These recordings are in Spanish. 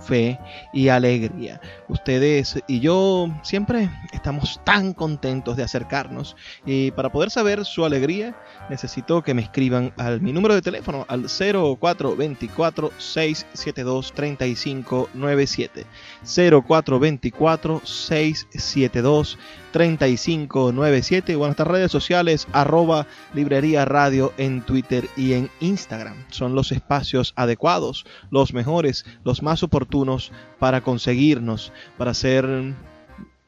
fe y alegría. Ustedes y yo siempre estamos tan contentos de acercarnos y para poder saber su alegría necesito que me escriban al mi número de teléfono al 0424 672 3597 0424 672 3597 o en nuestras redes sociales arroba librería radio en Twitter y en Instagram. Son los espacios adecuados, los mejores, los más oportunos para conseguirnos, para ser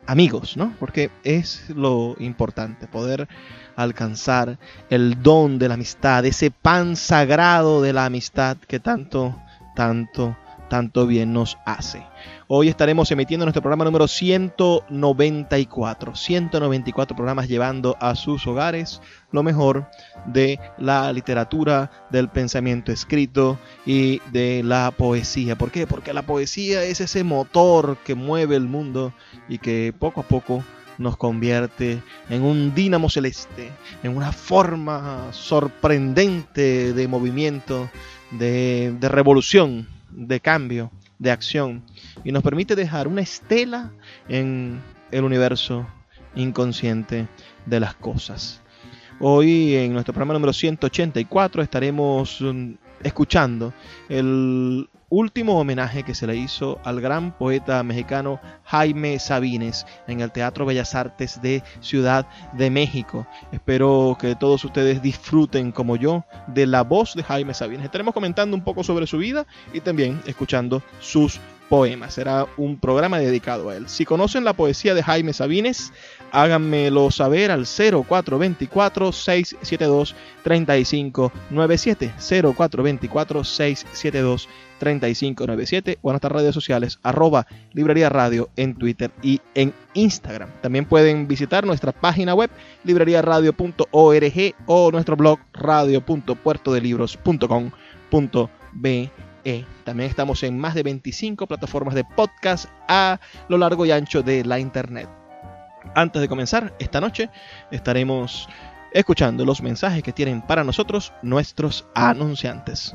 amigos, ¿no? Porque es lo importante, poder alcanzar el don de la amistad, ese pan sagrado de la amistad que tanto, tanto, tanto bien nos hace. Hoy estaremos emitiendo nuestro programa número 194. 194 programas llevando a sus hogares lo mejor de la literatura, del pensamiento escrito y de la poesía. ¿Por qué? Porque la poesía es ese motor que mueve el mundo y que poco a poco nos convierte en un dínamo celeste, en una forma sorprendente de movimiento, de, de revolución, de cambio de acción y nos permite dejar una estela en el universo inconsciente de las cosas. Hoy en nuestro programa número 184 estaremos mm, escuchando el último homenaje que se le hizo al gran poeta mexicano Jaime Sabines en el Teatro Bellas Artes de Ciudad de México. Espero que todos ustedes disfruten como yo de la voz de Jaime Sabines. Estaremos comentando un poco sobre su vida y también escuchando sus poemas. Será un programa dedicado a él. Si conocen la poesía de Jaime Sabines, háganmelo saber al 0424 672 3597 0424 672 3597 o en nuestras redes sociales arroba librería radio en Twitter y en Instagram. También pueden visitar nuestra página web libreriaradio.org o nuestro blog radio.puertodelibros.com.be. También estamos en más de 25 plataformas de podcast a lo largo y ancho de la internet. Antes de comenzar, esta noche estaremos escuchando los mensajes que tienen para nosotros nuestros anunciantes.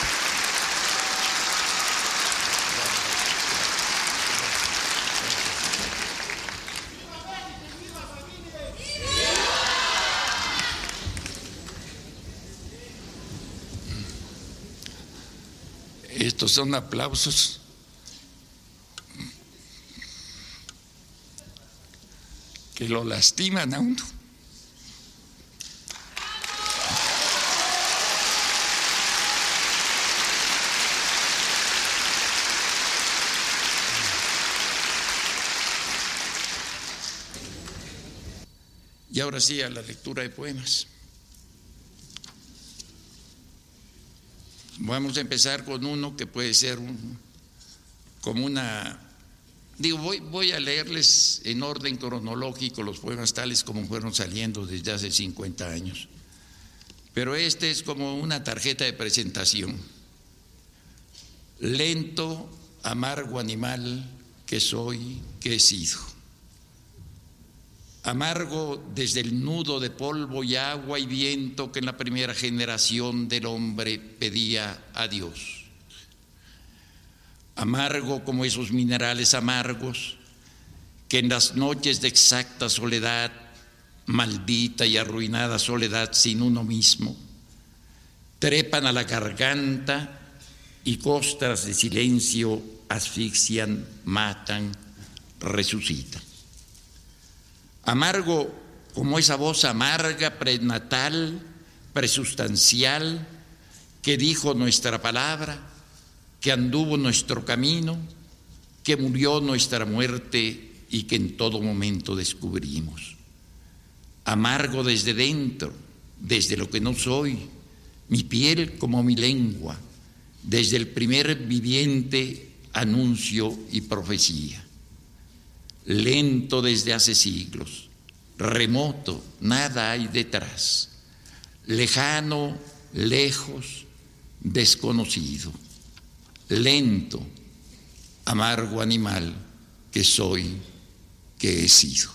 3597 0424 672 3597 Estos son aplausos que lo lastiman a uno. Y ahora sí a la lectura de poemas. Vamos a empezar con uno que puede ser un, como una Digo, voy, voy, a leerles en orden cronológico los poemas tales como fueron saliendo desde hace 50 años. Pero este es como una tarjeta de presentación. Lento, amargo animal que soy, que he sido. Amargo desde el nudo de polvo y agua y viento que en la primera generación del hombre pedía a Dios amargo como esos minerales amargos que en las noches de exacta soledad, maldita y arruinada soledad sin uno mismo, trepan a la garganta y costras de silencio asfixian, matan, resucitan. Amargo como esa voz amarga, prenatal, presustancial, que dijo nuestra palabra, que anduvo nuestro camino, que murió nuestra muerte y que en todo momento descubrimos. Amargo desde dentro, desde lo que no soy, mi piel como mi lengua, desde el primer viviente anuncio y profecía. Lento desde hace siglos, remoto, nada hay detrás, lejano, lejos, desconocido lento, amargo animal que soy, que he sido.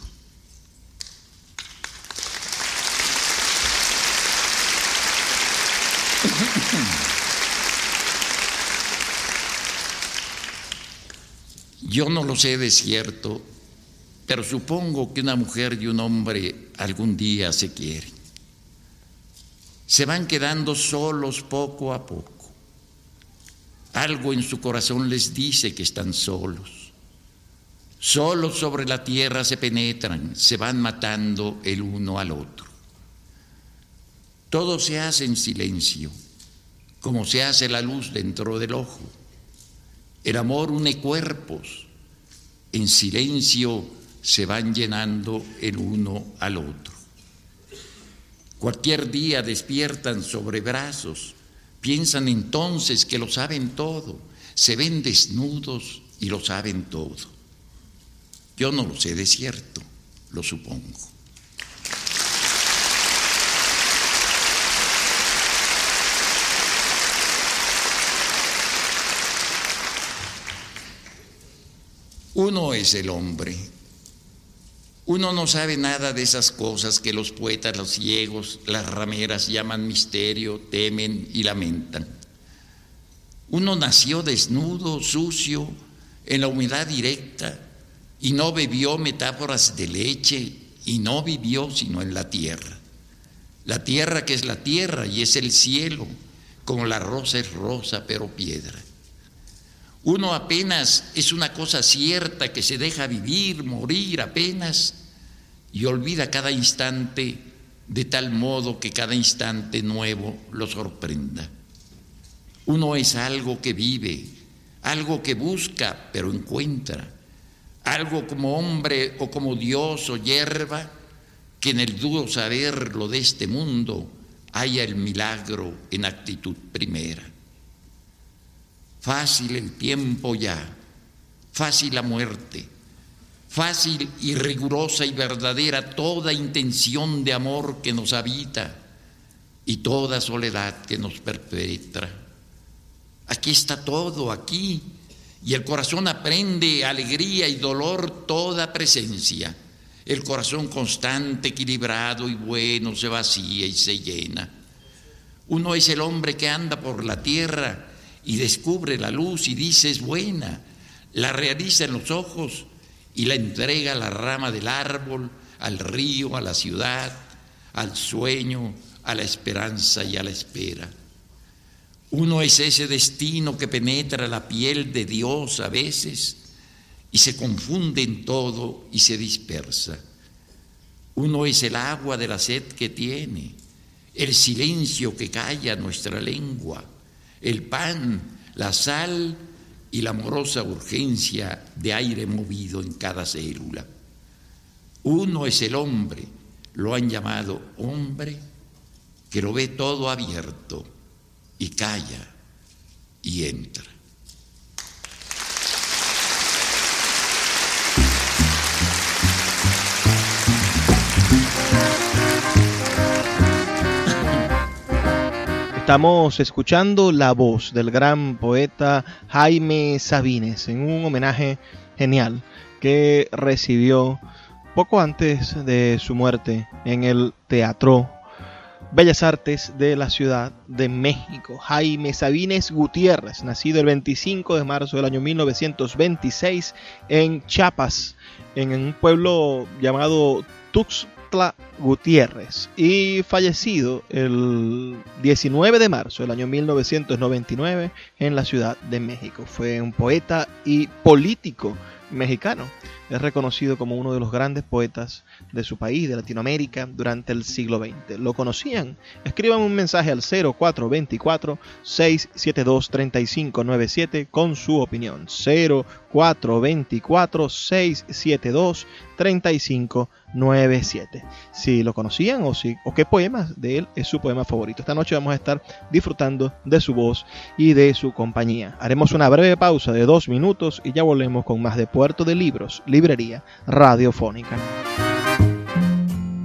Yo no lo sé de cierto, pero supongo que una mujer y un hombre algún día se quieren. Se van quedando solos poco a poco algo en su corazón les dice que están solos. Solos sobre la tierra se penetran, se van matando el uno al otro. Todo se hace en silencio, como se hace la luz dentro del ojo. El amor une cuerpos, en silencio se van llenando el uno al otro. Cualquier día despiertan sobre brazos, Piensan entonces que lo saben todo, se ven desnudos y lo saben todo. Yo no lo sé de cierto, lo supongo. Uno es el hombre, uno no sabe nada de esas cosas que los poetas, los ciegos, las rameras llaman misterio, temen y lamentan. Uno nació desnudo, sucio, en la humedad directa, y no bebió metáforas de leche, y no vivió sino en la tierra. La tierra que es la tierra y es el cielo, como la rosa es rosa pero piedra. Uno apenas es una cosa cierta que se deja vivir, morir apenas y olvida cada instante de tal modo que cada instante nuevo lo sorprenda. Uno es algo que vive, algo que busca pero encuentra, algo como hombre o como Dios o hierba que en el duro saber lo de este mundo haya el milagro en actitud primera. Fácil el tiempo ya, fácil la muerte, fácil y rigurosa y verdadera toda intención de amor que nos habita y toda soledad que nos perpetra. Aquí está todo, aquí, y el corazón aprende alegría y dolor toda presencia, El corazón constante, equilibrado y bueno se vacía y se llena. Uno es el hombre que anda por la tierra y descubre la luz y dice es buena, la realiza en los ojos y la entrega a la rama del árbol, al río, a la ciudad, al sueño, a la esperanza y a la espera. Uno es ese destino que penetra la piel de Dios a veces y se confunde en todo y se dispersa. Uno es el agua de la sed que tiene, el silencio que calla nuestra lengua, el pan, la sal y la amorosa urgencia de aire movido en cada célula. Uno es el hombre, lo han llamado hombre, que lo ve todo abierto y calla y entra. Estamos escuchando la voz del gran poeta Jaime Sabines en un homenaje genial que recibió poco antes de su muerte en el Teatro Bellas Artes de la Ciudad de México. Jaime Sabines Gutiérrez, nacido el 25 de marzo del año 1926 en Chiapas, en un pueblo llamado Tux Gutiérrez y fallecido el 19 de marzo del año 1999 en la Ciudad de México. Fue un poeta y político mexicano. Es reconocido como uno de los grandes poetas de su país, de Latinoamérica, durante el siglo XX. ¿Lo conocían? Escriban un mensaje al 0424-672-3597 con su opinión. 0424-672-3597. Si lo conocían o, si, o qué poemas de él es su poema favorito. Esta noche vamos a estar disfrutando de su voz y de su compañía. Haremos una breve pausa de dos minutos y ya volvemos con más de Puerto de Libros, Librería Radiofónica.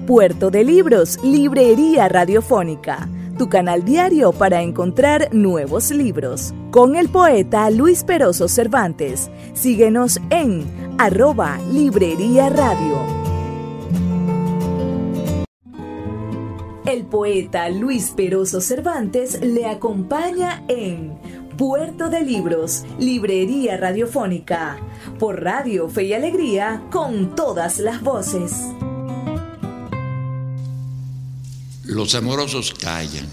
Puerto de Libros, Librería Radiofónica, tu canal diario para encontrar nuevos libros. Con el poeta Luis Peroso Cervantes. Síguenos en arroba Librería Radio. El poeta Luis Peroso Cervantes le acompaña en Puerto de Libros, Librería Radiofónica, por Radio Fe y Alegría, con todas las voces. Los amorosos callan.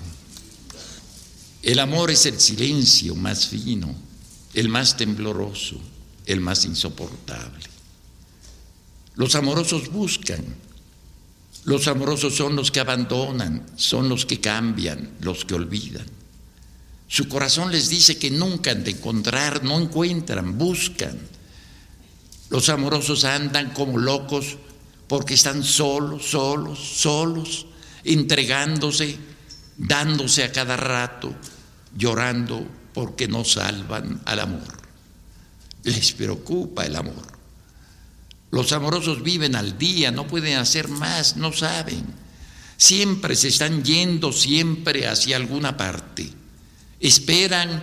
El amor es el silencio más fino, el más tembloroso, el más insoportable. Los amorosos buscan. Los amorosos son los que abandonan, son los que cambian, los que olvidan. Su corazón les dice que nunca han de encontrar, no encuentran, buscan. Los amorosos andan como locos porque están solos, solos, solos entregándose, dándose a cada rato, llorando porque no salvan al amor. Les preocupa el amor. Los amorosos viven al día, no pueden hacer más, no saben. Siempre se están yendo, siempre hacia alguna parte. Esperan,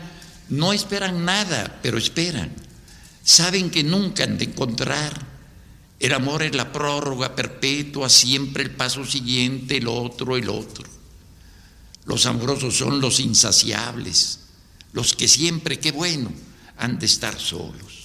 no esperan nada, pero esperan. Saben que nunca han de encontrar el amor es la prórroga perpetua, siempre el paso siguiente, el otro, el otro. Los amorosos son los insaciables, los que siempre, qué bueno, han de estar solos.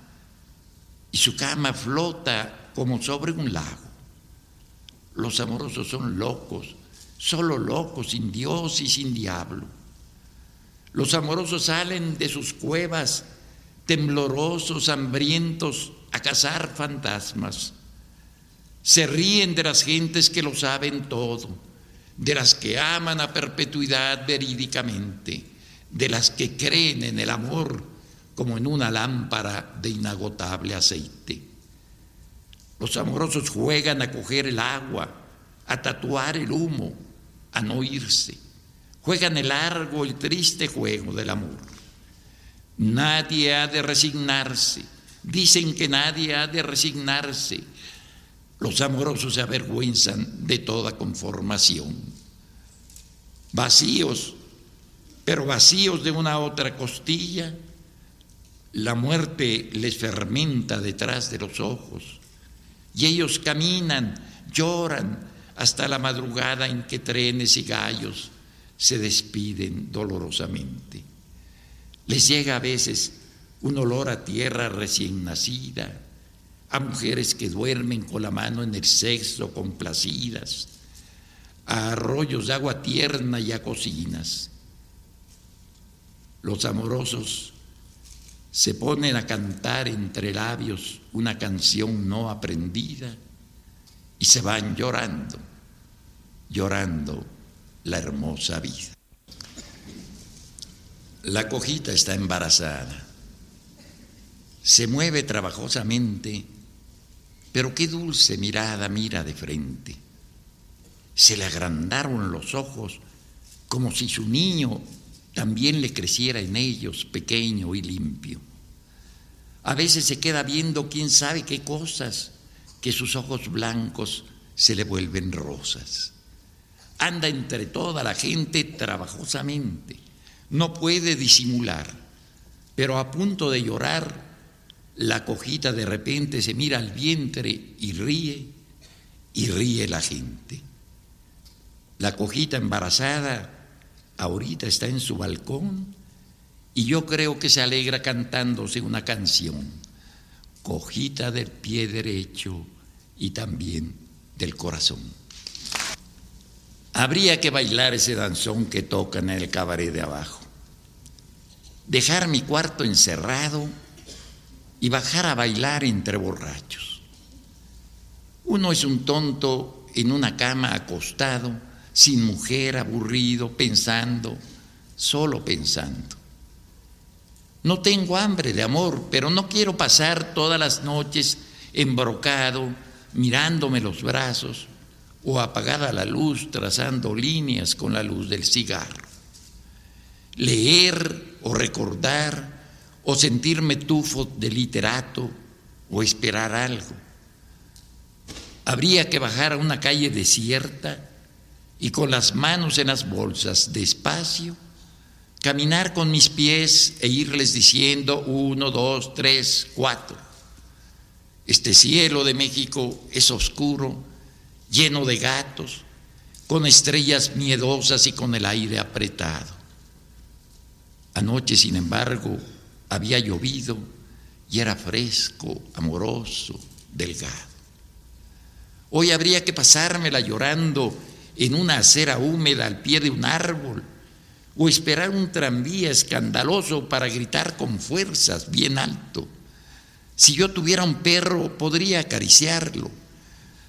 y su cama flota como sobre un lago. Los amorosos son locos, solo locos, sin Dios y sin diablo. Los amorosos salen de sus cuevas temblorosos, hambrientos, a cazar fantasmas. Se ríen de las gentes que lo saben todo, de las que aman a perpetuidad verídicamente, de las que creen en el amor como en una lámpara de inagotable aceite. Los amorosos juegan a coger el agua, a tatuar el humo, a no irse. Juegan el largo y triste juego del amor. Nadie ha de resignarse. Dicen que nadie ha de resignarse. Los amorosos se avergüenzan de toda conformación. Vacíos, pero vacíos de una otra costilla, la muerte les fermenta detrás de los ojos y ellos caminan, lloran hasta la madrugada en que trenes y gallos se despiden dolorosamente. Les llega a veces un olor a tierra recién nacida, a mujeres que duermen con la mano en el sexo complacidas, a arroyos de agua tierna y a cocinas. Los amorosos se ponen a cantar entre labios una canción no aprendida y se van llorando, llorando la hermosa vida. La cojita está embarazada, se mueve trabajosamente, pero qué dulce mirada mira de frente. Se le agrandaron los ojos como si su niño también le creciera en ellos pequeño y limpio. A veces se queda viendo quién sabe qué cosas, que sus ojos blancos se le vuelven rosas. Anda entre toda la gente trabajosamente, no puede disimular, pero a punto de llorar, la cojita de repente se mira al vientre y ríe, y ríe la gente. La cojita embarazada ahorita está en su balcón y yo creo que se alegra cantándose una canción, cojita del pie derecho y también del corazón. Habría que bailar ese danzón que tocan en el cabaret de abajo, dejar mi cuarto encerrado y bajar a bailar entre borrachos. Uno es un tonto en una cama acostado, sin mujer, aburrido, pensando, solo pensando. No tengo hambre de amor, pero no quiero pasar todas las noches embrocado, mirándome los brazos o apagada la luz, trazando líneas con la luz del cigarro. Leer o recordar o sentirme tufo de literato o esperar algo. Habría que bajar a una calle desierta y con las manos en las bolsas, despacio, caminar con mis pies e irles diciendo uno, dos, tres, cuatro. Este cielo de México es oscuro, lleno de gatos, con estrellas miedosas y con el aire apretado. Anoche, sin embargo, había llovido y era fresco, amoroso, delgado. Hoy habría que pasármela llorando en una acera húmeda al pie de un árbol, o esperar un tranvía escandaloso para gritar con fuerzas bien alto. Si yo tuviera un perro, podría acariciarlo.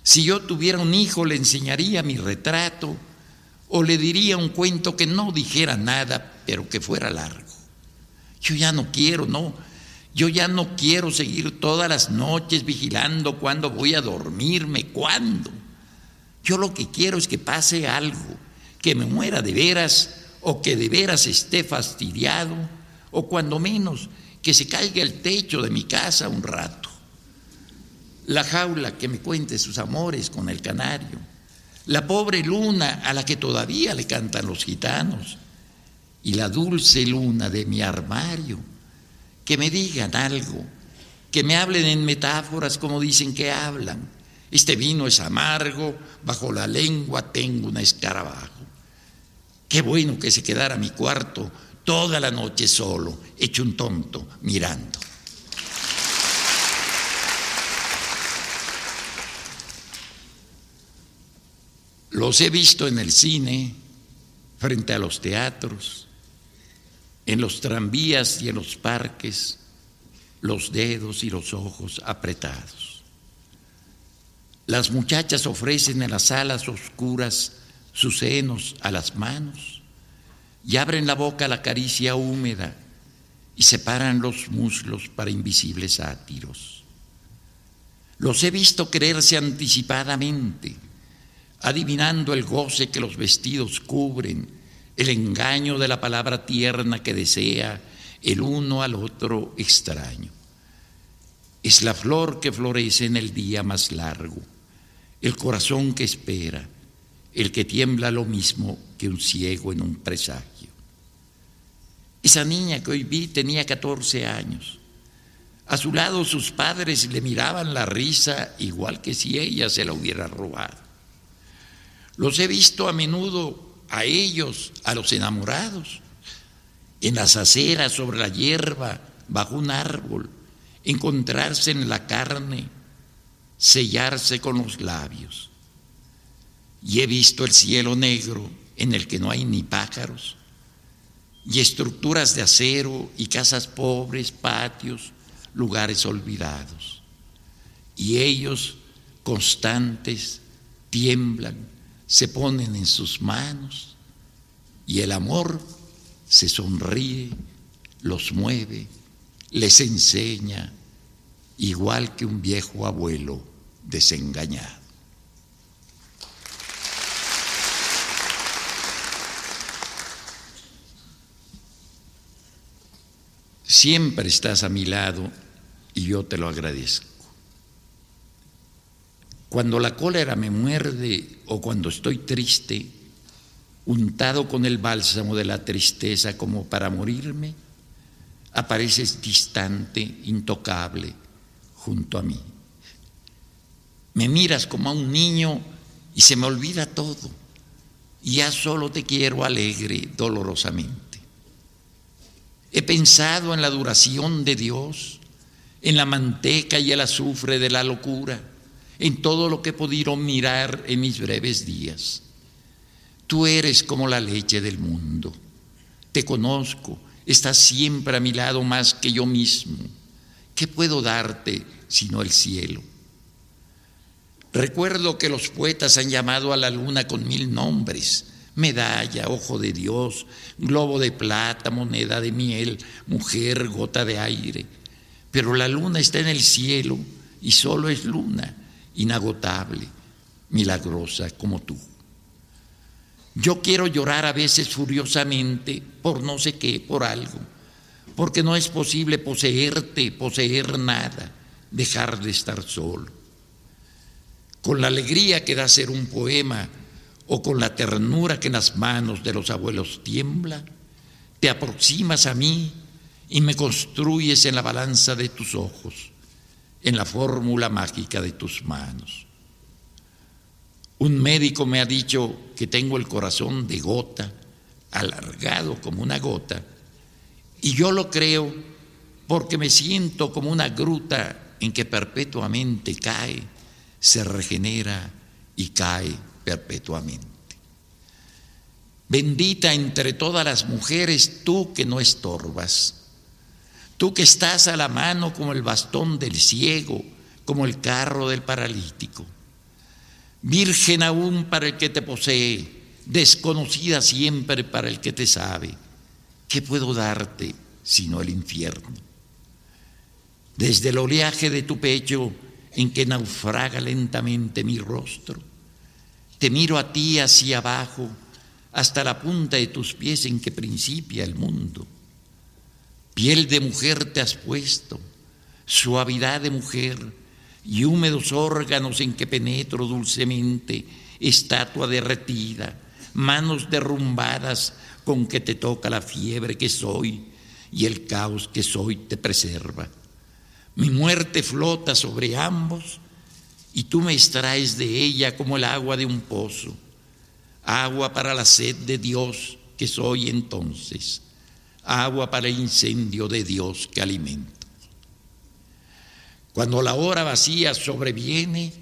Si yo tuviera un hijo, le enseñaría mi retrato o le diría un cuento que no dijera nada, pero que fuera largo. Yo ya no quiero, no. Yo ya no quiero seguir todas las noches vigilando cuándo voy a dormirme, cuándo. Yo lo que quiero es que pase algo, que me muera de veras o que de veras esté fastidiado o cuando menos que se caiga el techo de mi casa un rato. La jaula que me cuente sus amores con el canario. La pobre luna a la que todavía le cantan los gitanos. Y la dulce luna de mi armario. Que me digan algo, que me hablen en metáforas como dicen que hablan este vino es amargo, bajo la lengua tengo un escarabajo. Qué bueno que se quedara mi cuarto toda la noche solo, hecho un tonto, mirando. Los he visto en el cine, frente a los teatros, en los tranvías y en los parques, los dedos y los ojos apretados. Las muchachas ofrecen en las salas oscuras sus senos a las manos y abren la boca a la caricia húmeda y separan los muslos para invisibles sátiros. Los he visto quererse anticipadamente, adivinando el goce que los vestidos cubren, el engaño de la palabra tierna que desea el uno al otro extraño. Es la flor que florece en el día más largo, el corazón que espera, el que tiembla lo mismo que un ciego en un presagio. Esa niña que hoy vi tenía 14 años. A su lado sus padres le miraban la risa igual que si ella se la hubiera robado. Los he visto a menudo a ellos, a los enamorados, en las aceras, sobre la hierba, bajo un árbol, encontrarse en la carne, sellarse con los labios. Y he visto el cielo negro en el que no hay ni pájaros, y estructuras de acero y casas pobres, patios, lugares olvidados. Y ellos, constantes, tiemblan, se ponen en sus manos, y el amor se sonríe, los mueve, les enseña, igual que un viejo abuelo desengañado. Siempre estás a mi lado y yo te lo agradezco. Cuando la cólera me muerde o cuando estoy triste, untado con el bálsamo de la tristeza como para morirme, apareces distante, intocable, junto a mí. Me miras como a un niño y se me olvida todo. Y ya solo te quiero alegre, dolorosamente. He pensado en la duración de Dios, en la manteca y el azufre de la locura, en todo lo que he podido mirar en mis breves días. Tú eres como la leche del mundo. Te conozco, estás siempre a mi lado más que yo mismo. ¿Qué puedo darte sino el cielo? Recuerdo que los poetas han llamado a la luna con mil nombres. Medalla, ojo de Dios, globo de plata, moneda de miel, mujer, gota de aire. Pero la luna está en el cielo y solo es luna, inagotable, milagrosa como tú. Yo quiero llorar a veces furiosamente por no sé qué, por algo, porque no es posible poseerte, poseer nada, dejar de estar solo. Con la alegría que da ser un poema o con la ternura que en las manos de los abuelos tiembla, te aproximas a mí y me construyes en la balanza de tus ojos, en la fórmula mágica de tus manos. Un médico me ha dicho que tengo el corazón de gota, alargado como una gota, y yo lo creo porque me siento como una gruta en que perpetuamente cae, se regenera y cae perpetuamente. Bendita entre todas las mujeres tú que no estorbas, tú que estás a la mano como el bastón del ciego, como el carro del paralítico virgen aún para el que te posee, desconocida siempre para el que te sabe. ¿Qué puedo darte sino el infierno? Desde el oleaje de tu pecho en que naufraga lentamente mi rostro, te miro a ti hacia abajo hasta la punta de tus pies en que principia el mundo. Piel de mujer te has puesto, suavidad de mujer, y húmedos órganos en que penetro dulcemente, estatua derretida, manos derrumbadas con que te toca la fiebre que soy y el caos que soy te preserva. Mi muerte flota sobre ambos y tú me extraes de ella como el agua de un pozo, agua para la sed de Dios que soy entonces, agua para el incendio de Dios que alimenta. Cuando la hora vacía sobreviene,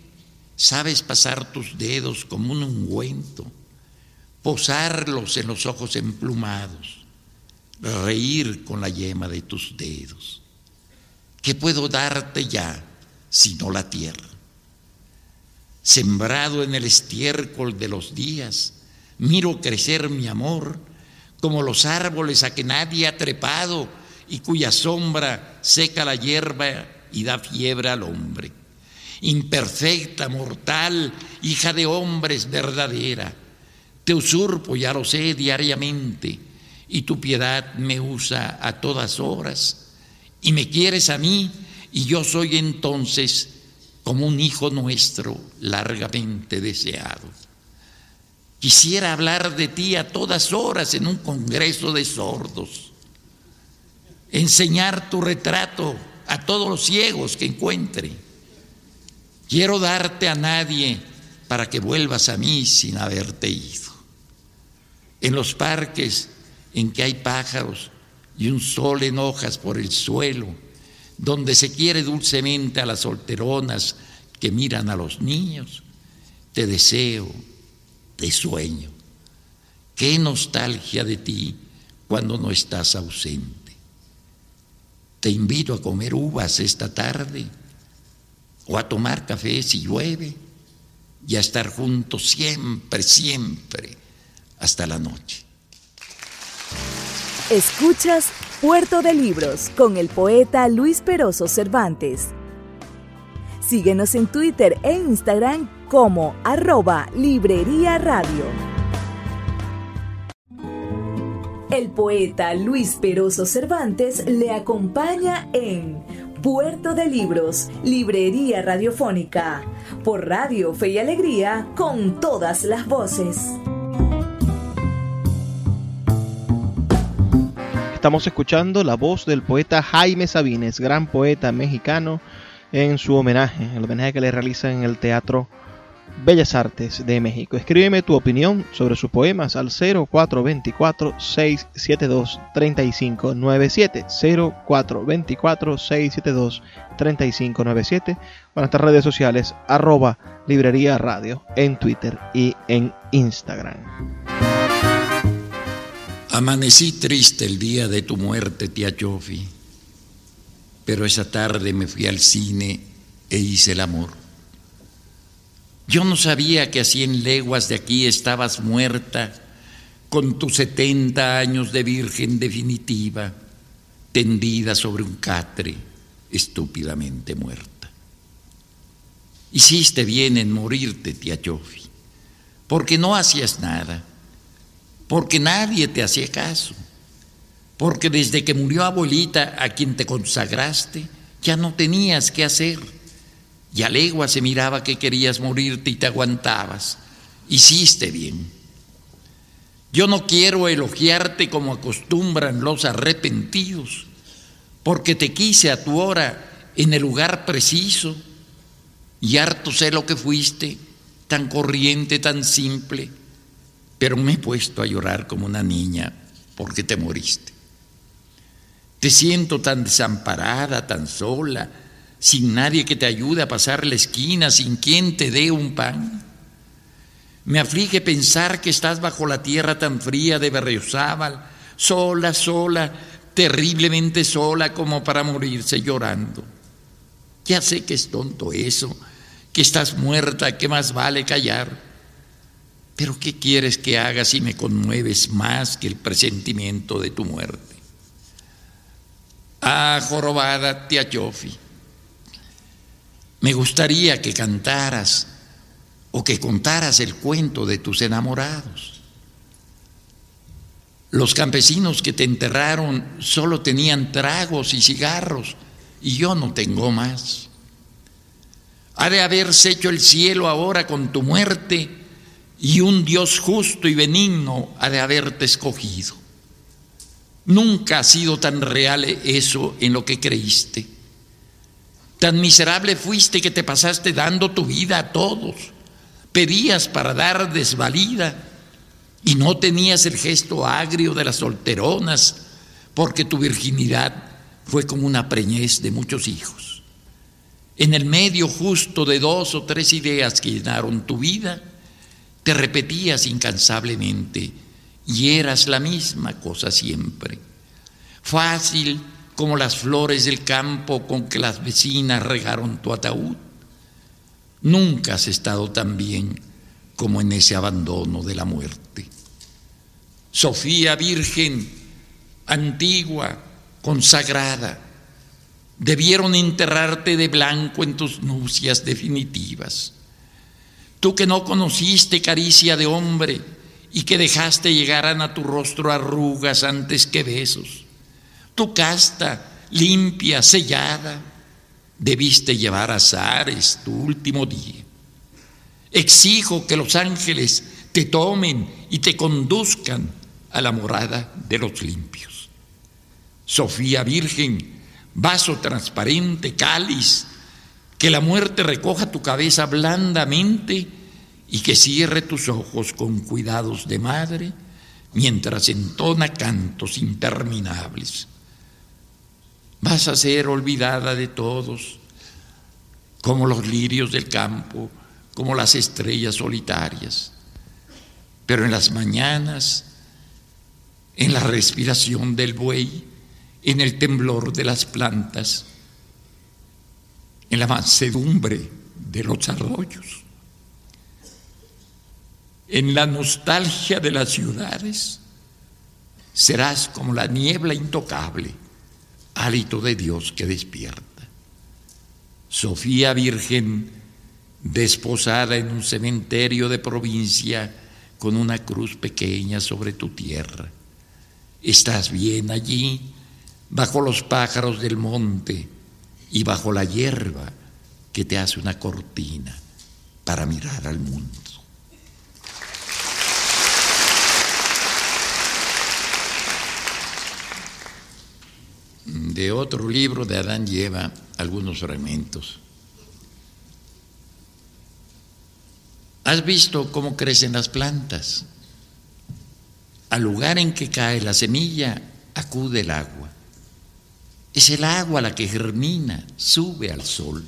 sabes pasar tus dedos como un ungüento, posarlos en los ojos emplumados, reír con la yema de tus dedos. ¿Qué puedo darte ya sino la tierra? Sembrado en el estiércol de los días, miro crecer mi amor como los árboles a que nadie ha trepado y cuya sombra seca la hierba y da fiebre al hombre. imperfecta, mortal, hija de hombres verdadera. Te usurpo, ya lo sé, diariamente, y tu piedad me usa a todas horas, y me quieres a mí, y yo soy entonces como un hijo nuestro largamente deseado. Quisiera hablar de ti a todas horas en un congreso de sordos, enseñar tu retrato a todos los ciegos que encuentre. Quiero darte a nadie para que vuelvas a mí sin haberte ido. En los parques en que hay pájaros y un sol en hojas por el suelo, donde se quiere dulcemente a las solteronas que miran a los niños, te deseo, te sueño. Qué nostalgia de ti cuando no estás ausente. Te invito a comer uvas esta tarde o a tomar café si llueve y a estar juntos siempre, siempre, hasta la noche. Escuchas Puerto de Libros con el poeta Luis Peroso Cervantes. Síguenos en Twitter e Instagram como arroba Librería Radio. El poeta Luis Peroso Cervantes le acompaña en Puerto de Libros, Librería Radiofónica, por Radio Fe y Alegría, con todas las voces. Estamos escuchando la voz del poeta Jaime Sabines, gran poeta mexicano, en su homenaje, el homenaje que le realiza en el Teatro Bellas Artes de México. Escríbeme tu opinión sobre sus poemas al 0424-672-3597. 0424-672-3597. O nuestras redes sociales, arroba librería radio, en Twitter y en Instagram. Amanecí triste el día de tu muerte, tía Chofi, pero esa tarde me fui al cine e hice el amor. Yo no sabía que a cien leguas de aquí estabas muerta, con tus setenta años de virgen definitiva, tendida sobre un catre, estúpidamente muerta. Hiciste bien en morirte, tía Chofi, porque no hacías nada porque nadie te hacía caso, porque desde que murió abuelita a quien te consagraste, ya no tenías qué hacer. Y a legua se miraba que querías morirte y te aguantabas. Hiciste bien. Yo no quiero elogiarte como acostumbran los arrepentidos, porque te quise a tu hora en el lugar preciso, y harto sé lo que fuiste, tan corriente, tan simple pero me he puesto a llorar como una niña porque te moriste. Te siento tan desamparada, tan sola, sin nadie que te ayude a pasar la esquina, sin quien te dé un pan. Me aflige pensar que estás bajo la tierra tan fría de Berriozábal, sola, sola, terriblemente sola como para morirse llorando. Ya sé que es tonto eso, que estás muerta, que más vale callar. Pero ¿qué quieres que haga si me conmueves más que el presentimiento de tu muerte? Ah, jorobada tía Chofi, me gustaría que cantaras o que contaras el cuento de tus enamorados. Los campesinos que te enterraron solo tenían tragos y cigarros y yo no tengo más. Ha de haberse hecho el cielo ahora con tu muerte y un Dios justo y benigno ha de haberte escogido. Nunca ha sido tan real eso en lo que creíste. Tan miserable fuiste que te pasaste dando tu vida a todos. Pedías para dar desvalida y no tenías el gesto agrio de las solteronas porque tu virginidad fue como una preñez de muchos hijos. En el medio justo de dos o tres ideas que llenaron tu vida, te repetías incansablemente y eras la misma cosa siempre. Fácil como las flores del campo con que las vecinas regaron tu ataúd. Nunca has estado tan bien como en ese abandono de la muerte. Sofía Virgen, antigua, consagrada, debieron enterrarte de blanco en tus nupcias definitivas. Tú que no conociste caricia de hombre y que dejaste llegaran a tu rostro arrugas antes que besos. Tu casta, limpia, sellada, debiste llevar azares tu último día. Exijo que los ángeles te tomen y te conduzcan a la morada de los limpios. Sofía Virgen, vaso transparente, cáliz, que la muerte recoja tu cabeza blandamente y que cierre tus ojos con cuidados de madre mientras entona cantos interminables. Vas a ser olvidada de todos, como los lirios del campo, como las estrellas solitarias. Pero en las mañanas, en la respiración del buey, en el temblor de las plantas, en la mansedumbre de los arroyos, en la nostalgia de las ciudades, serás como la niebla intocable, hálito de Dios que despierta. Sofía Virgen, desposada en un cementerio de provincia con una cruz pequeña sobre tu tierra. Estás bien allí, bajo los pájaros del monte y bajo la hierba que te hace una cortina para mirar al mundo. De otro libro de Adán lleva algunos fragmentos. ¿Has visto cómo crecen las plantas? Al lugar en que cae la semilla acude el agua. Es el agua la que germina, sube al sol.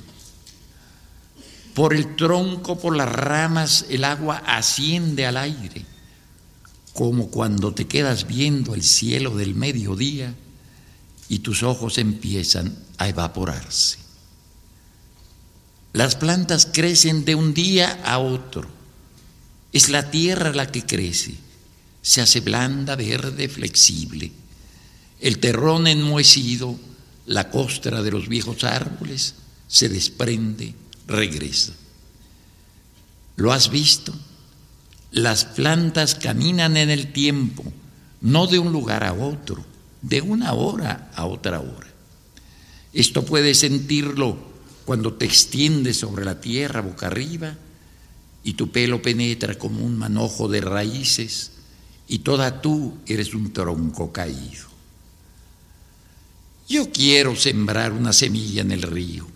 Por el tronco, por las ramas, el agua asciende al aire, como cuando te quedas viendo el cielo del mediodía y tus ojos empiezan a evaporarse. Las plantas crecen de un día a otro. Es la tierra la que crece. Se hace blanda, verde, flexible. El terrón enmohecido la costra de los viejos árboles se desprende, regresa. ¿Lo has visto? Las plantas caminan en el tiempo, no de un lugar a otro, de una hora a otra hora. Esto puedes sentirlo cuando te extiendes sobre la tierra boca arriba y tu pelo penetra como un manojo de raíces y toda tú eres un tronco caído. Yo quiero sembrar una semilla en el río,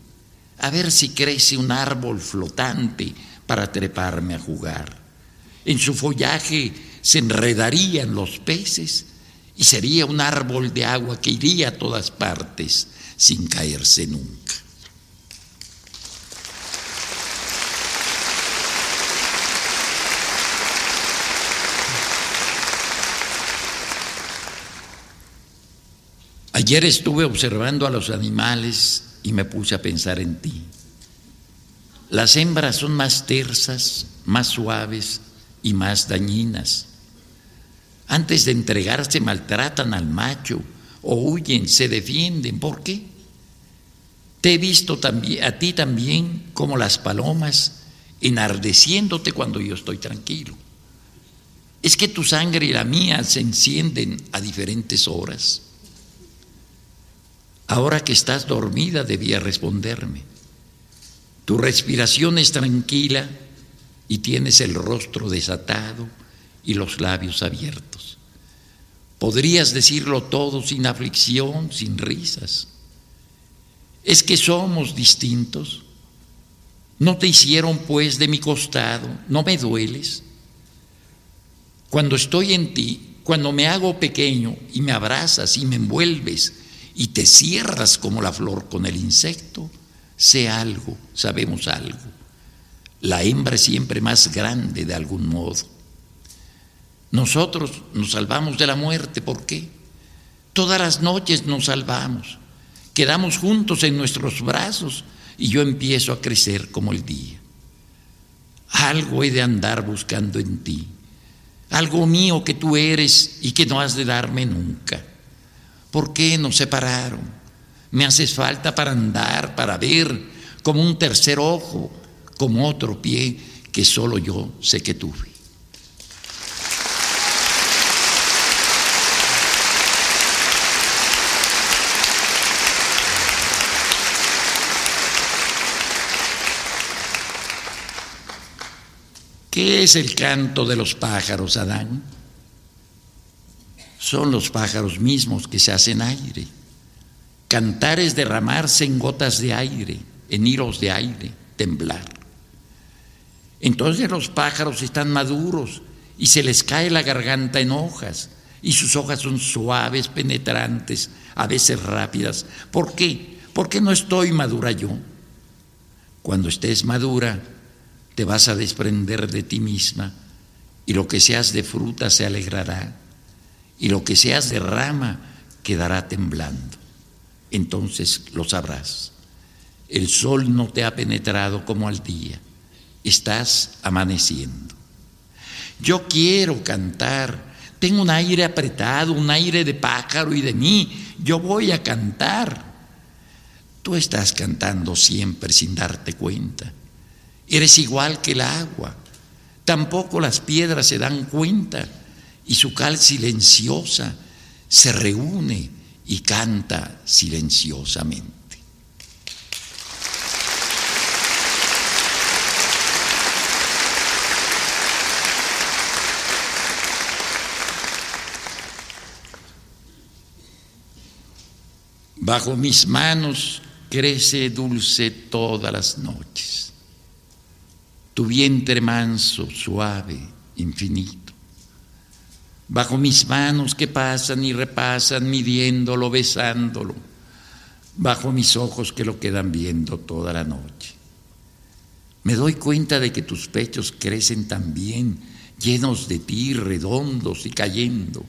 a ver si crece un árbol flotante para treparme a jugar. En su follaje se enredarían los peces y sería un árbol de agua que iría a todas partes sin caerse nunca. Ayer estuve observando a los animales y me puse a pensar en ti. Las hembras son más tersas, más suaves y más dañinas. Antes de entregarse maltratan al macho o huyen, se defienden. ¿Por qué? Te he visto también, a ti también como las palomas enardeciéndote cuando yo estoy tranquilo. Es que tu sangre y la mía se encienden a diferentes horas. Ahora que estás dormida debía responderme. Tu respiración es tranquila y tienes el rostro desatado y los labios abiertos. Podrías decirlo todo sin aflicción, sin risas. Es que somos distintos. No te hicieron pues de mi costado, no me dueles. Cuando estoy en ti, cuando me hago pequeño y me abrazas y me envuelves, y te cierras como la flor con el insecto, sé algo, sabemos algo. La hembra es siempre más grande de algún modo. Nosotros nos salvamos de la muerte, ¿por qué? Todas las noches nos salvamos, quedamos juntos en nuestros brazos y yo empiezo a crecer como el día. Algo he de andar buscando en ti, algo mío que tú eres y que no has de darme nunca. ¿Por qué nos separaron? Me haces falta para andar, para ver, como un tercer ojo, como otro pie que solo yo sé que tuve. ¿Qué es el canto de los pájaros, Adán? Son los pájaros mismos que se hacen aire. Cantar es derramarse en gotas de aire, en hilos de aire, temblar. Entonces los pájaros están maduros y se les cae la garganta en hojas y sus hojas son suaves, penetrantes, a veces rápidas. ¿Por qué? Porque no estoy madura yo. Cuando estés madura, te vas a desprender de ti misma y lo que seas de fruta se alegrará y lo que seas de rama quedará temblando. Entonces lo sabrás. El sol no te ha penetrado como al día, estás amaneciendo. Yo quiero cantar, tengo un aire apretado, un aire de pájaro y de mí, yo voy a cantar. Tú estás cantando siempre sin darte cuenta. Eres igual que el agua. Tampoco las piedras se dan cuenta y su cal silenciosa se reúne y canta silenciosamente. Bajo mis manos crece dulce todas las noches tu vientre manso, suave, infinito. Bajo mis manos que pasan y repasan, midiéndolo, besándolo. Bajo mis ojos que lo quedan viendo toda la noche. Me doy cuenta de que tus pechos crecen también, llenos de ti, redondos y cayendo.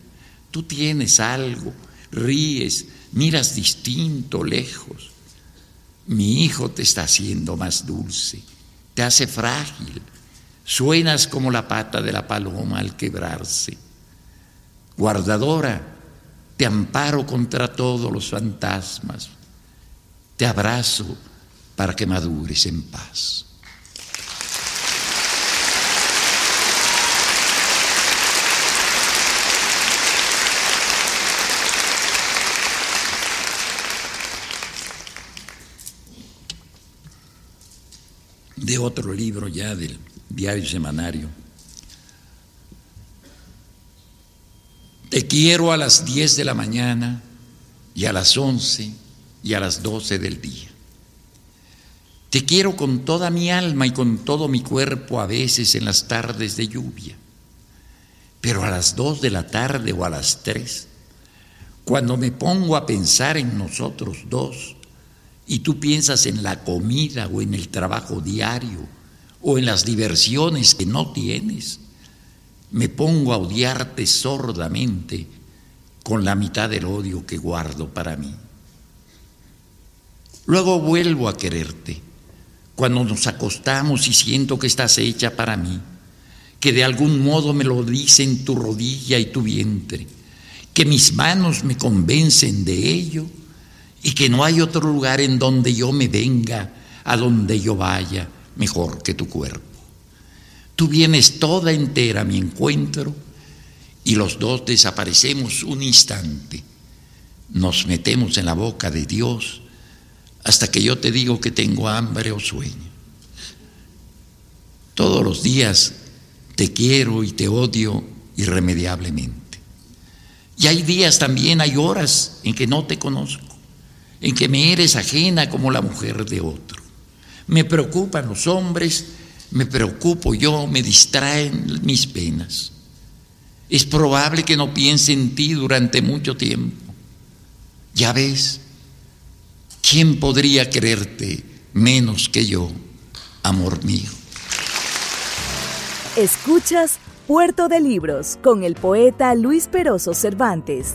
Tú tienes algo, ríes, miras distinto, lejos. Mi hijo te está haciendo más dulce te hace frágil, suenas como la pata de la paloma al quebrarse. Guardadora, te amparo contra todos los fantasmas, te abrazo para que madures en paz. De otro libro ya del diario semanario. Te quiero a las 10 de la mañana y a las 11 y a las 12 del día. Te quiero con toda mi alma y con todo mi cuerpo a veces en las tardes de lluvia, pero a las 2 de la tarde o a las 3, cuando me pongo a pensar en nosotros dos, y tú piensas en la comida o en el trabajo diario o en las diversiones que no tienes, me pongo a odiarte sordamente con la mitad del odio que guardo para mí. Luego vuelvo a quererte cuando nos acostamos y siento que estás hecha para mí, que de algún modo me lo dicen tu rodilla y tu vientre, que mis manos me convencen de ello y que no hay otro lugar en donde yo me venga, a donde yo vaya, mejor que tu cuerpo. Tú vienes toda entera a mi encuentro y los dos desaparecemos un instante. Nos metemos en la boca de Dios hasta que yo te digo que tengo hambre o sueño. Todos los días te quiero y te odio irremediablemente. Y hay días también, hay horas en que no te conozco en que me eres ajena como la mujer de otro. Me preocupan los hombres, me preocupo yo, me distraen mis penas. Es probable que no piense en ti durante mucho tiempo. Ya ves, ¿quién podría quererte menos que yo, amor mío? Escuchas Puerto de Libros con el poeta Luis Peroso Cervantes.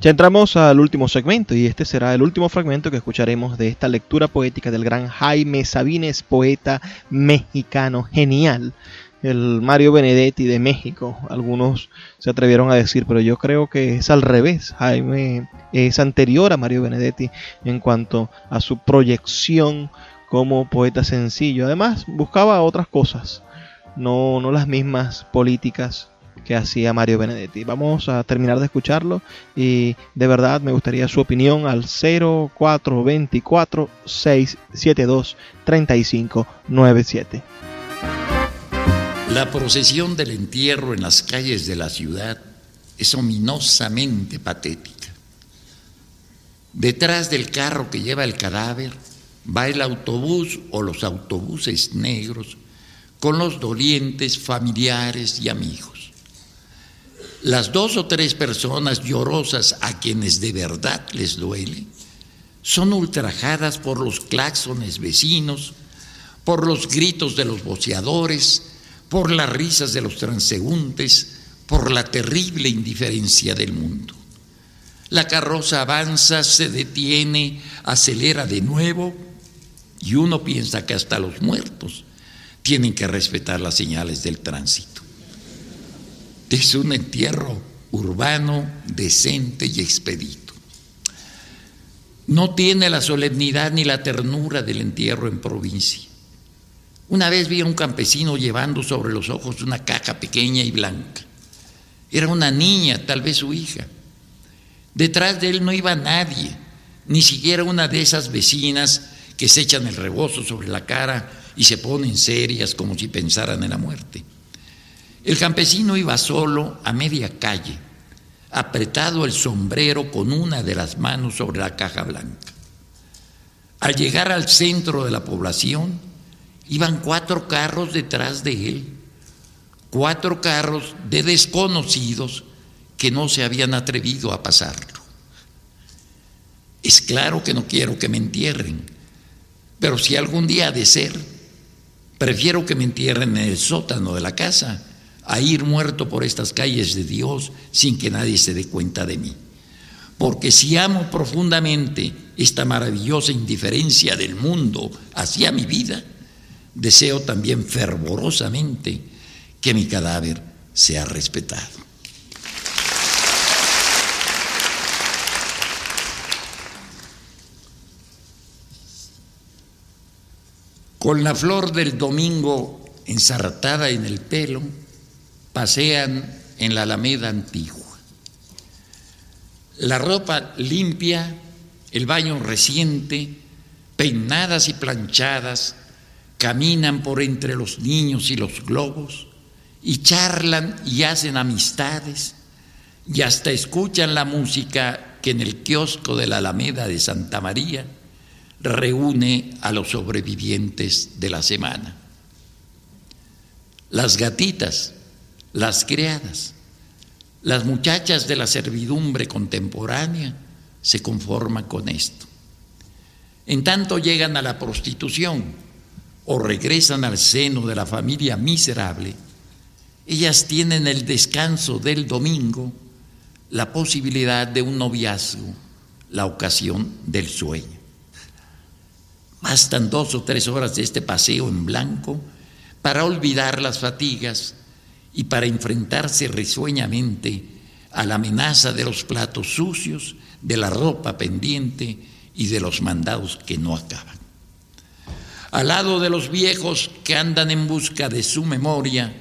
Ya entramos al último segmento y este será el último fragmento que escucharemos de esta lectura poética del gran Jaime Sabines, poeta mexicano genial, el Mario Benedetti de México. Algunos se atrevieron a decir, pero yo creo que es al revés. Jaime es anterior a Mario Benedetti en cuanto a su proyección como poeta sencillo. Además, buscaba otras cosas, no, no las mismas políticas que hacía Mario Benedetti. Vamos a terminar de escucharlo y de verdad me gustaría su opinión al 0424 672 3597. La procesión del entierro en las calles de la ciudad es ominosamente patética. Detrás del carro que lleva el cadáver va el autobús o los autobuses negros con los dolientes familiares y amigos. Las dos o tres personas llorosas a quienes de verdad les duele son ultrajadas por los claxones vecinos, por los gritos de los boceadores, por las risas de los transeúntes, por la terrible indiferencia del mundo. La carroza avanza, se detiene, acelera de nuevo y uno piensa que hasta los muertos tienen que respetar las señales del tránsito. Es un entierro urbano, decente y expedito. No tiene la solemnidad ni la ternura del entierro en provincia. Una vez vi a un campesino llevando sobre los ojos una caja pequeña y blanca. Era una niña, tal vez su hija. Detrás de él no iba nadie, ni siquiera una de esas vecinas que se echan el rebozo sobre la cara y se ponen serias como si pensaran en la muerte. El campesino iba solo a media calle, apretado el sombrero con una de las manos sobre la caja blanca. Al llegar al centro de la población, Iban cuatro carros detrás de él, cuatro carros de desconocidos que no se habían atrevido a pasarlo. Es claro que no quiero que me entierren, pero si algún día ha de ser, prefiero que me entierren en el sótano de la casa a ir muerto por estas calles de Dios sin que nadie se dé cuenta de mí. Porque si amo profundamente esta maravillosa indiferencia del mundo hacia mi vida, deseo también fervorosamente que mi cadáver sea respetado. Con la flor del domingo ensartada en el pelo, pasean en la alameda antigua. La ropa limpia, el baño reciente, peinadas y planchadas, caminan por entre los niños y los globos y charlan y hacen amistades y hasta escuchan la música que en el kiosco de la Alameda de Santa María reúne a los sobrevivientes de la semana. Las gatitas, las criadas, las muchachas de la servidumbre contemporánea se conforman con esto. En tanto llegan a la prostitución, o regresan al seno de la familia miserable, ellas tienen el descanso del domingo, la posibilidad de un noviazgo, la ocasión del sueño. Bastan dos o tres horas de este paseo en blanco para olvidar las fatigas y para enfrentarse risueñamente a la amenaza de los platos sucios, de la ropa pendiente y de los mandados que no acaban. Al lado de los viejos que andan en busca de su memoria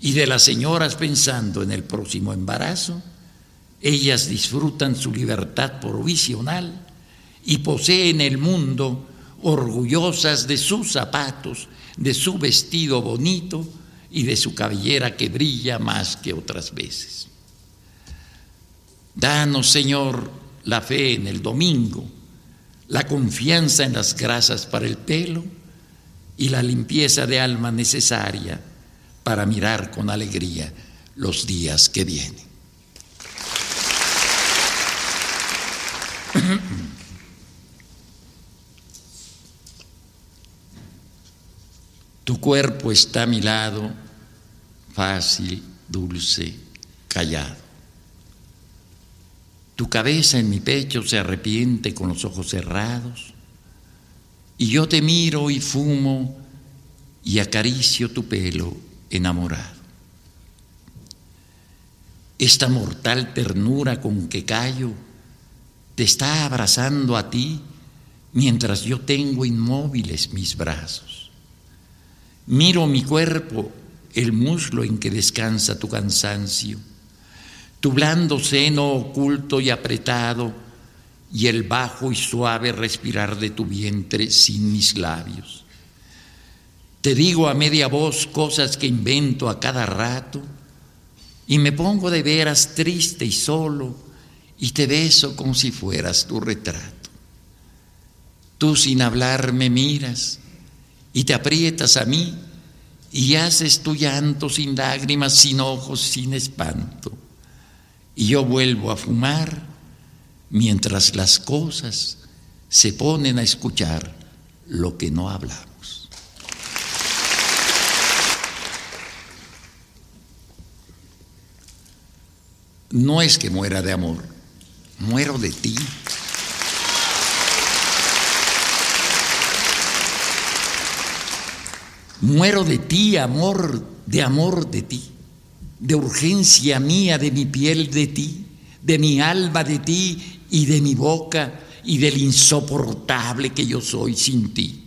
y de las señoras pensando en el próximo embarazo, ellas disfrutan su libertad provisional y poseen el mundo orgullosas de sus zapatos, de su vestido bonito y de su cabellera que brilla más que otras veces. Danos, Señor, la fe en el domingo, la confianza en las grasas para el pelo y la limpieza de alma necesaria para mirar con alegría los días que vienen. Tu cuerpo está a mi lado fácil, dulce, callado. Tu cabeza en mi pecho se arrepiente con los ojos cerrados. Y yo te miro y fumo y acaricio tu pelo enamorado. Esta mortal ternura con que callo te está abrazando a ti mientras yo tengo inmóviles mis brazos. Miro mi cuerpo, el muslo en que descansa tu cansancio, tu blando seno oculto y apretado, y el bajo y suave respirar de tu vientre sin mis labios. Te digo a media voz cosas que invento a cada rato, y me pongo de veras triste y solo, y te beso como si fueras tu retrato. Tú sin hablar me miras y te aprietas a mí y haces tu llanto sin lágrimas, sin ojos, sin espanto. Y yo vuelvo a fumar mientras las cosas se ponen a escuchar lo que no hablamos. No es que muera de amor, muero de ti. Muero de ti, amor, de amor de ti, de urgencia mía, de mi piel de ti, de mi alma de ti y de mi boca y del insoportable que yo soy sin ti.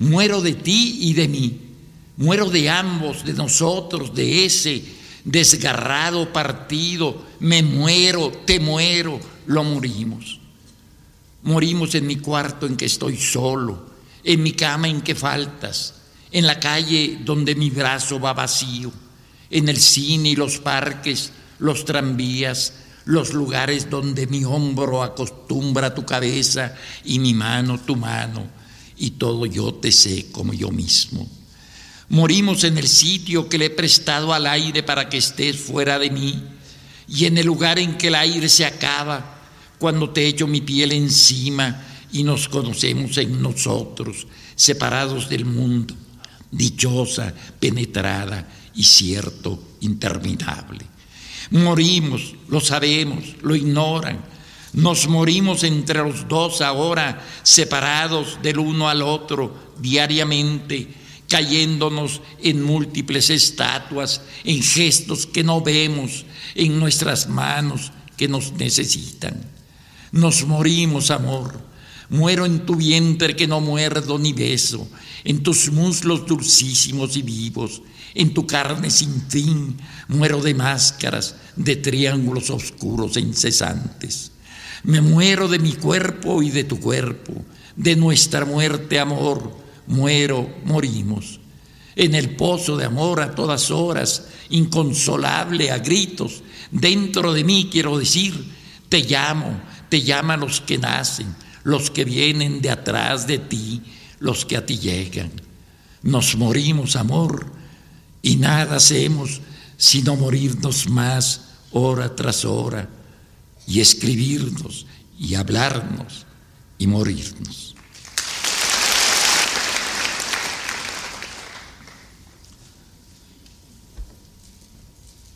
Muero de ti y de mí, muero de ambos, de nosotros, de ese desgarrado partido, me muero, te muero, lo morimos. Morimos en mi cuarto en que estoy solo, en mi cama en que faltas, en la calle donde mi brazo va vacío, en el cine y los parques, los tranvías, los lugares donde mi hombro acostumbra tu cabeza y mi mano tu mano, y todo yo te sé como yo mismo. Morimos en el sitio que le he prestado al aire para que estés fuera de mí, y en el lugar en que el aire se acaba, cuando te echo mi piel encima y nos conocemos en nosotros, separados del mundo dichosa, penetrada y cierto, interminable. Morimos, lo sabemos, lo ignoran. Nos morimos entre los dos ahora, separados del uno al otro diariamente, cayéndonos en múltiples estatuas, en gestos que no vemos, en nuestras manos que nos necesitan. Nos morimos, amor. Muero en tu vientre que no muerdo ni beso, en tus muslos dulcísimos y vivos, en tu carne sin fin, muero de máscaras, de triángulos oscuros e incesantes. Me muero de mi cuerpo y de tu cuerpo, de nuestra muerte, amor, muero, morimos. En el pozo de amor a todas horas, inconsolable a gritos, dentro de mí quiero decir, te llamo, te llaman los que nacen, los que vienen de atrás de ti, los que a ti llegan. Nos morimos, amor, y nada hacemos sino morirnos más hora tras hora y escribirnos y hablarnos y morirnos.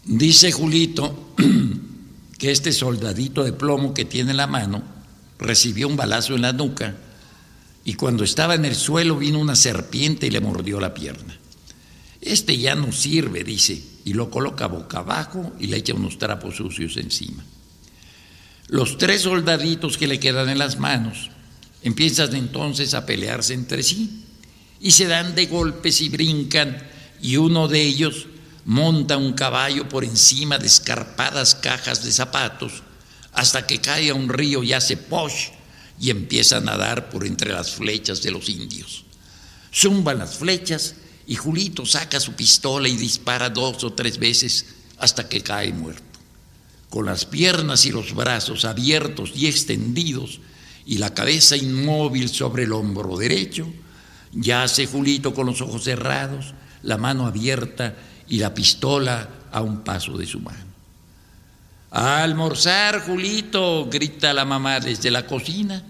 Dice Julito que este soldadito de plomo que tiene en la mano recibió un balazo en la nuca y cuando estaba en el suelo vino una serpiente y le mordió la pierna. Este ya no sirve, dice, y lo coloca boca abajo y le echa unos trapos sucios encima. Los tres soldaditos que le quedan en las manos empiezan entonces a pelearse entre sí y se dan de golpes y brincan y uno de ellos monta un caballo por encima de escarpadas cajas de zapatos hasta que cae a un río y hace posh y empieza a nadar por entre las flechas de los indios. Zumban las flechas y Julito saca su pistola y dispara dos o tres veces hasta que cae muerto. Con las piernas y los brazos abiertos y extendidos y la cabeza inmóvil sobre el hombro derecho, yace Julito con los ojos cerrados, la mano abierta y la pistola a un paso de su mano. A almorzar, Julito, grita la mamá desde la cocina,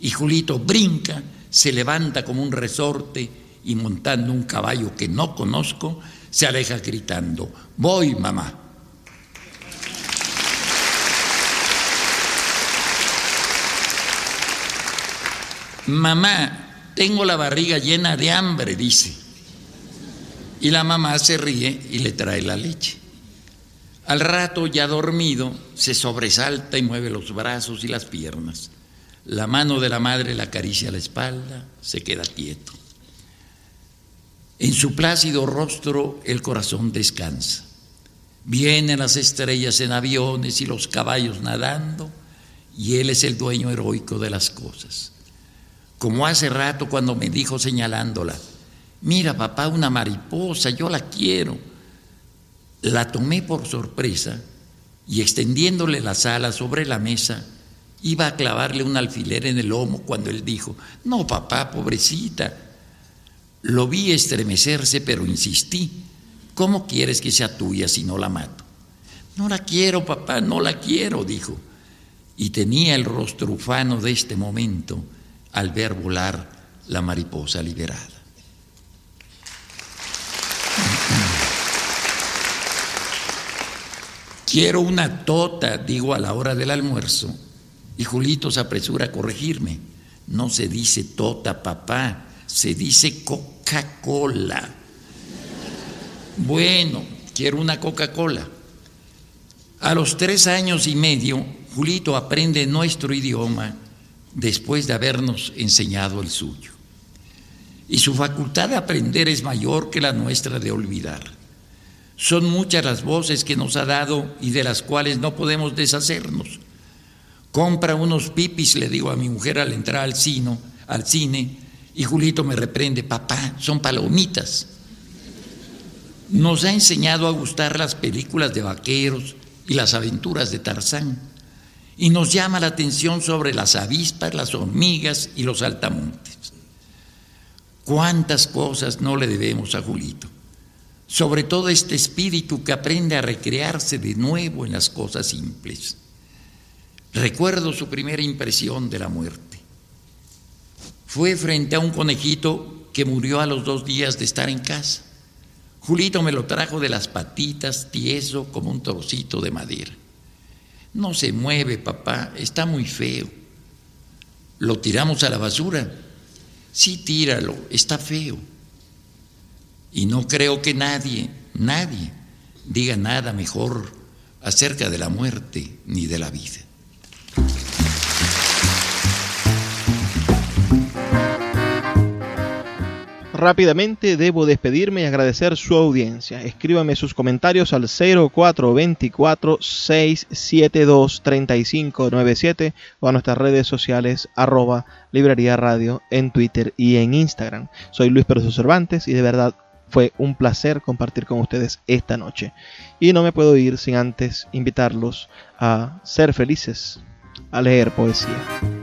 y Julito brinca, se levanta como un resorte y montando un caballo que no conozco, se aleja gritando, voy mamá. Mamá, tengo la barriga llena de hambre, dice. Y la mamá se ríe y le trae la leche. Al rato, ya dormido, se sobresalta y mueve los brazos y las piernas. La mano de la madre le acaricia la espalda, se queda quieto. En su plácido rostro el corazón descansa. Vienen las estrellas en aviones y los caballos nadando, y él es el dueño heroico de las cosas. Como hace rato cuando me dijo señalándola, mira papá, una mariposa, yo la quiero. La tomé por sorpresa y extendiéndole las alas sobre la mesa, iba a clavarle un alfiler en el lomo cuando él dijo, no papá, pobrecita. Lo vi estremecerse, pero insistí, ¿cómo quieres que sea tuya si no la mato? No la quiero, papá, no la quiero, dijo. Y tenía el rostro ufano de este momento al ver volar la mariposa liberada. Quiero una tota, digo a la hora del almuerzo, y Julito se apresura a corregirme. No se dice tota, papá, se dice Coca-Cola. Bueno, quiero una Coca-Cola. A los tres años y medio, Julito aprende nuestro idioma después de habernos enseñado el suyo. Y su facultad de aprender es mayor que la nuestra de olvidar. Son muchas las voces que nos ha dado y de las cuales no podemos deshacernos. Compra unos pipis, le digo a mi mujer al entrar al cine, al cine, y Julito me reprende, papá, son palomitas. Nos ha enseñado a gustar las películas de vaqueros y las aventuras de Tarzán. Y nos llama la atención sobre las avispas, las hormigas y los altamontes. ¿Cuántas cosas no le debemos a Julito? Sobre todo este espíritu que aprende a recrearse de nuevo en las cosas simples. Recuerdo su primera impresión de la muerte. Fue frente a un conejito que murió a los dos días de estar en casa. Julito me lo trajo de las patitas, tieso como un trocito de madera. No se mueve, papá, está muy feo. ¿Lo tiramos a la basura? Sí, tíralo, está feo. Y no creo que nadie, nadie, diga nada mejor acerca de la muerte ni de la vida. Rápidamente debo despedirme y agradecer su audiencia. Escríbame sus comentarios al 0424-672-3597 o a nuestras redes sociales arroba librería radio en Twitter y en Instagram. Soy Luis Pérez Cervantes y de verdad fue un placer compartir con ustedes esta noche. Y no me puedo ir sin antes invitarlos a ser felices, a leer poesía.